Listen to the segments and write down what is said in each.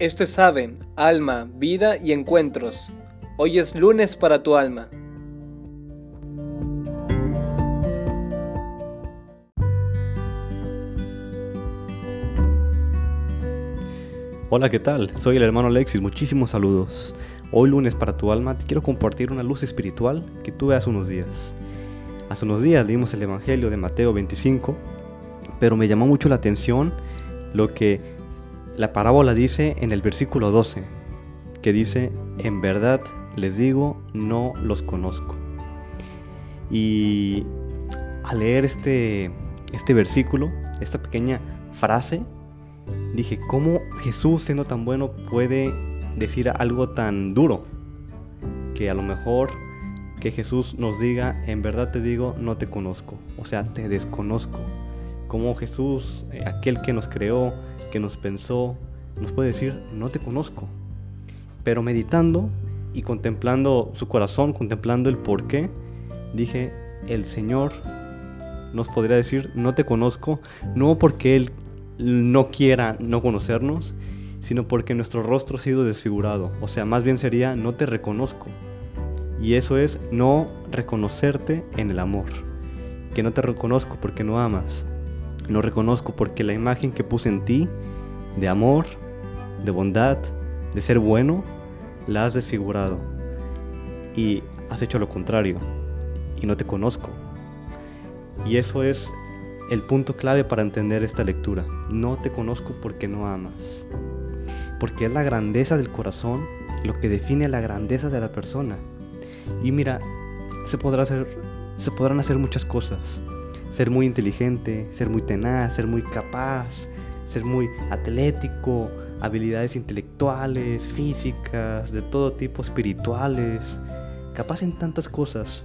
Esto es Ave, Alma, Vida y Encuentros. Hoy es lunes para tu alma. Hola, ¿qué tal? Soy el hermano Alexis, muchísimos saludos. Hoy lunes para tu alma te quiero compartir una luz espiritual que tuve hace unos días. Hace unos días leímos el Evangelio de Mateo 25, pero me llamó mucho la atención lo que la parábola dice en el versículo 12, que dice, en verdad les digo, no los conozco. Y al leer este, este versículo, esta pequeña frase, dije, ¿cómo Jesús siendo tan bueno puede decir algo tan duro? Que a lo mejor que Jesús nos diga, en verdad te digo, no te conozco, o sea, te desconozco. Como Jesús, eh, aquel que nos creó, que nos pensó, nos puede decir, no te conozco. Pero meditando y contemplando su corazón, contemplando el por qué, dije, el Señor nos podría decir, no te conozco, no porque Él no quiera no conocernos, sino porque nuestro rostro ha sido desfigurado. O sea, más bien sería, no te reconozco. Y eso es no reconocerte en el amor. Que no te reconozco porque no amas. No reconozco porque la imagen que puse en ti, de amor, de bondad, de ser bueno, la has desfigurado. Y has hecho lo contrario. Y no te conozco. Y eso es el punto clave para entender esta lectura. No te conozco porque no amas. Porque es la grandeza del corazón lo que define la grandeza de la persona. Y mira, se podrán hacer muchas cosas. Ser muy inteligente, ser muy tenaz, ser muy capaz, ser muy atlético, habilidades intelectuales, físicas, de todo tipo, espirituales, capaz en tantas cosas.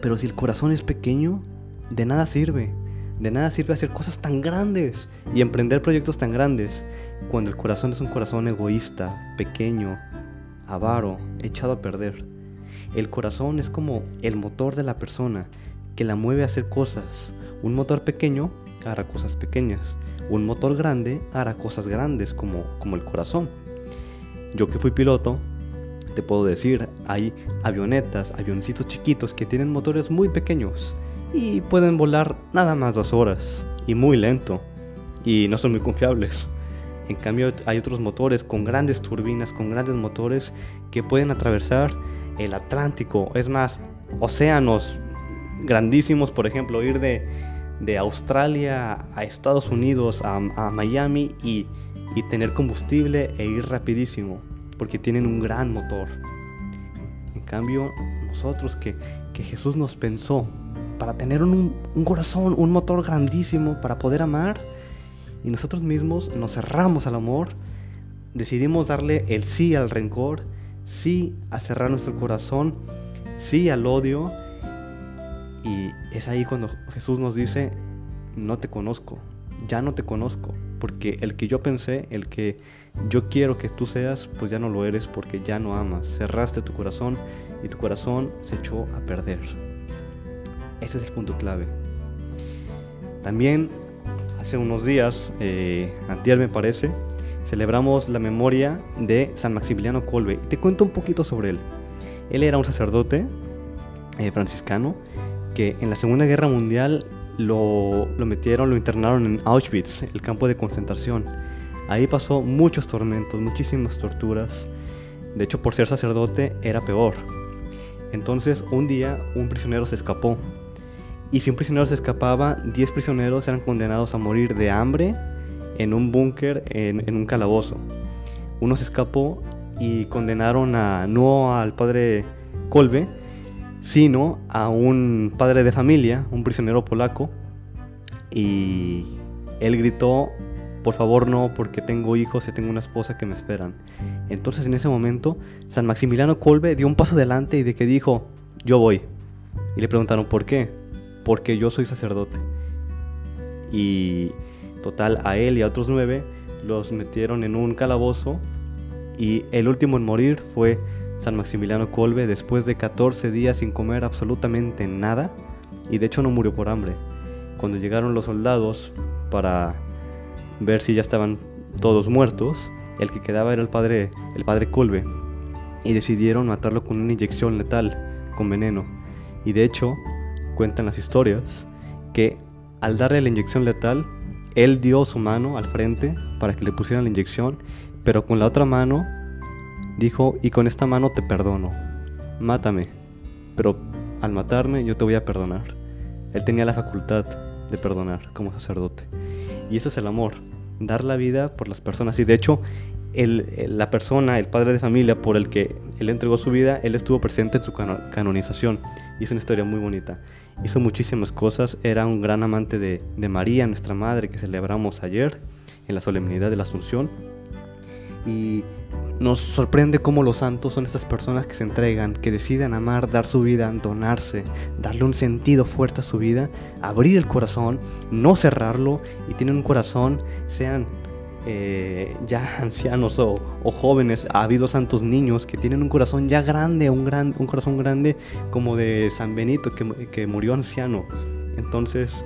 Pero si el corazón es pequeño, de nada sirve. De nada sirve hacer cosas tan grandes y emprender proyectos tan grandes cuando el corazón es un corazón egoísta, pequeño, avaro, echado a perder. El corazón es como el motor de la persona que la mueve a hacer cosas. Un motor pequeño hará cosas pequeñas. Un motor grande hará cosas grandes como, como el corazón. Yo que fui piloto, te puedo decir, hay avionetas, avioncitos chiquitos que tienen motores muy pequeños y pueden volar nada más dos horas y muy lento y no son muy confiables. En cambio hay otros motores con grandes turbinas, con grandes motores que pueden atravesar el Atlántico, es más, océanos grandísimos, por ejemplo, ir de, de Australia a Estados Unidos, a, a Miami y, y, tener combustible e ir rapidísimo, porque tienen un gran motor. En cambio, nosotros que, que Jesús nos pensó para tener un, un corazón, un motor grandísimo para poder amar, y nosotros mismos nos cerramos al amor, decidimos darle el sí al rencor, sí a cerrar nuestro corazón, sí al odio. Y es ahí cuando Jesús nos dice, no te conozco, ya no te conozco, porque el que yo pensé, el que yo quiero que tú seas, pues ya no lo eres porque ya no amas. Cerraste tu corazón y tu corazón se echó a perder. Ese es el punto clave. También hace unos días, eh, antier me parece, celebramos la memoria de San Maximiliano Kolbe. Y te cuento un poquito sobre él. Él era un sacerdote eh, franciscano que en la Segunda Guerra Mundial lo, lo metieron, lo internaron en Auschwitz, el campo de concentración. Ahí pasó muchos tormentos, muchísimas torturas. De hecho, por ser sacerdote era peor. Entonces, un día un prisionero se escapó. Y si un prisionero se escapaba, 10 prisioneros eran condenados a morir de hambre en un búnker, en, en, un calabozo. Uno se escapó y condenaron a no al padre Kolbe, sino a un padre de familia, un prisionero polaco. Y él gritó, por favor no, porque tengo hijos y tengo una esposa que me esperan. Entonces en ese momento, San Maximiliano Kolbe dio un paso adelante y de que dijo, yo voy. Y le preguntaron, ¿por qué? Porque yo soy sacerdote. Y total, a él y a otros nueve los metieron en un calabozo. Y el último en morir fue San Maximiliano Kolbe después de 14 días sin comer absolutamente nada. Y de hecho no murió por hambre. Cuando llegaron los soldados para ver si ya estaban todos muertos, El que quedaba era el padre, el padre Colbe. Y decidieron matarlo con una inyección letal, con veneno. Y de hecho, cuentan las historias que al darle la inyección letal, él dio su mano al frente para que le pusieran la inyección, pero con la otra mano dijo, y con esta mano te perdono, mátame, pero al matarme yo te voy a perdonar. Él tenía la facultad de perdonar como sacerdote. Y eso es el amor, dar la vida por las personas. Y de hecho, la persona, el padre de familia por el que él entregó su vida, él estuvo presente en su canonización. Y es una historia muy bonita. Hizo muchísimas cosas, era un gran amante de, de María, nuestra madre, que celebramos ayer en la solemnidad de la Asunción. Y nos sorprende cómo los santos son estas personas que se entregan, que deciden amar, dar su vida, donarse, darle un sentido fuerte a su vida, abrir el corazón, no cerrarlo y tienen un corazón, sean eh, ya ancianos o, jóvenes, ha habido santos niños que tienen un corazón ya grande, un, gran, un corazón grande como de San Benito que, que murió anciano. Entonces,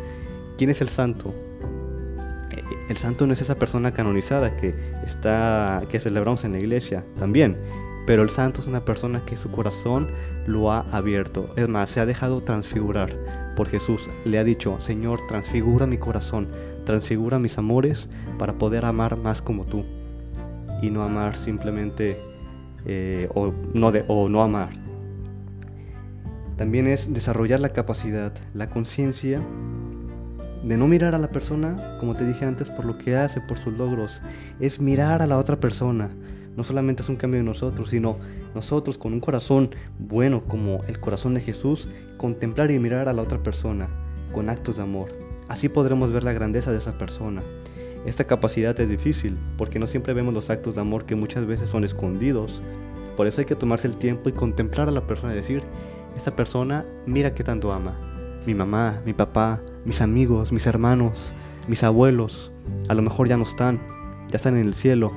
¿quién es el santo? El santo no es esa persona canonizada que está que celebramos en la iglesia también, pero el santo es una persona que su corazón lo ha abierto. Es más, se ha dejado transfigurar por Jesús. Le ha dicho, Señor, transfigura mi corazón, transfigura mis amores para poder amar más como tú. Y no amar simplemente eh, o, no de, o no amar. También es desarrollar la capacidad, la conciencia de no mirar a la persona, como te dije antes, por lo que hace, por sus logros. Es mirar a la otra persona no solamente es un cambio de nosotros, sino nosotros con un corazón bueno como el corazón de Jesús, contemplar y mirar a la otra persona con actos de amor. Así podremos ver la grandeza de esa persona. Esta capacidad es difícil porque no siempre vemos los actos de amor que muchas veces son escondidos. Por eso hay que tomarse el tiempo y contemplar a la persona y decir, esta persona mira qué tanto ama. Mi mamá, mi papá, mis amigos, mis hermanos, mis abuelos, a lo mejor ya no están, ya están en el cielo,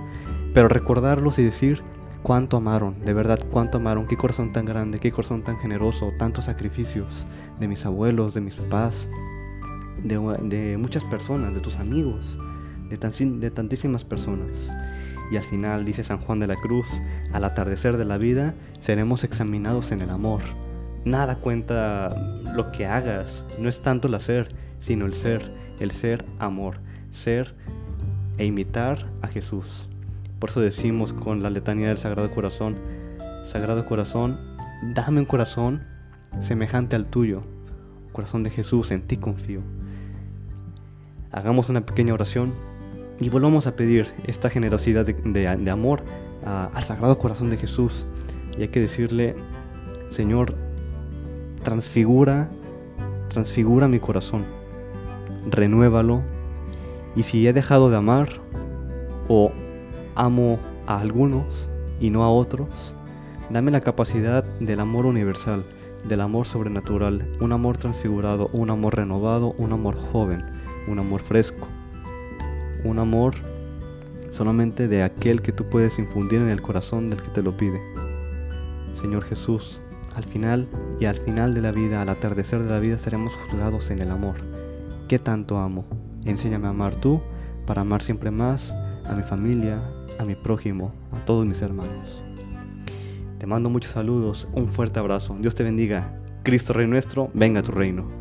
pero recordarlos y decir cuánto amaron, de verdad cuánto amaron, qué corazón tan grande, qué corazón tan generoso, tantos sacrificios de mis abuelos, de mis papás, de, muchas personas, de tus amigos, de, de tantísimas personas. Y al final, dice San Juan de la Cruz, al atardecer de la vida seremos examinados en el amor. Nada cuenta lo que hagas, no es tanto el hacer, sino el ser, el ser amor, ser e imitar a Jesús. Por eso decimos con la letanía del Sagrado Corazón, Sagrado Corazón, dame un corazón semejante al tuyo, corazón de Jesús, en ti confío. Hagamos una pequeña oración y volvamos a pedir esta generosidad de, amor al Sagrado Corazón de Jesús. Y hay que decirle, Señor, transfigura, transfigura mi corazón, renuévalo. Y si he dejado de amar o amo a algunos y no a otros. Dame la capacidad del amor universal, del amor sobrenatural, un amor transfigurado, un amor renovado, un amor joven, un amor fresco, un amor solamente de aquel que tú puedes infundir en el corazón del que te lo pide. Señor Jesús, al final y al final de la vida, al atardecer de la vida, seremos juzgados en el amor. ¿Qué tanto amo? Enséñame a amar tú para amar siempre más a mi familia, a mi prójimo, a todos mis hermanos. Te mando muchos saludos, un fuerte abrazo. Dios te bendiga. Cristo Rey nuestro, venga a tu reino.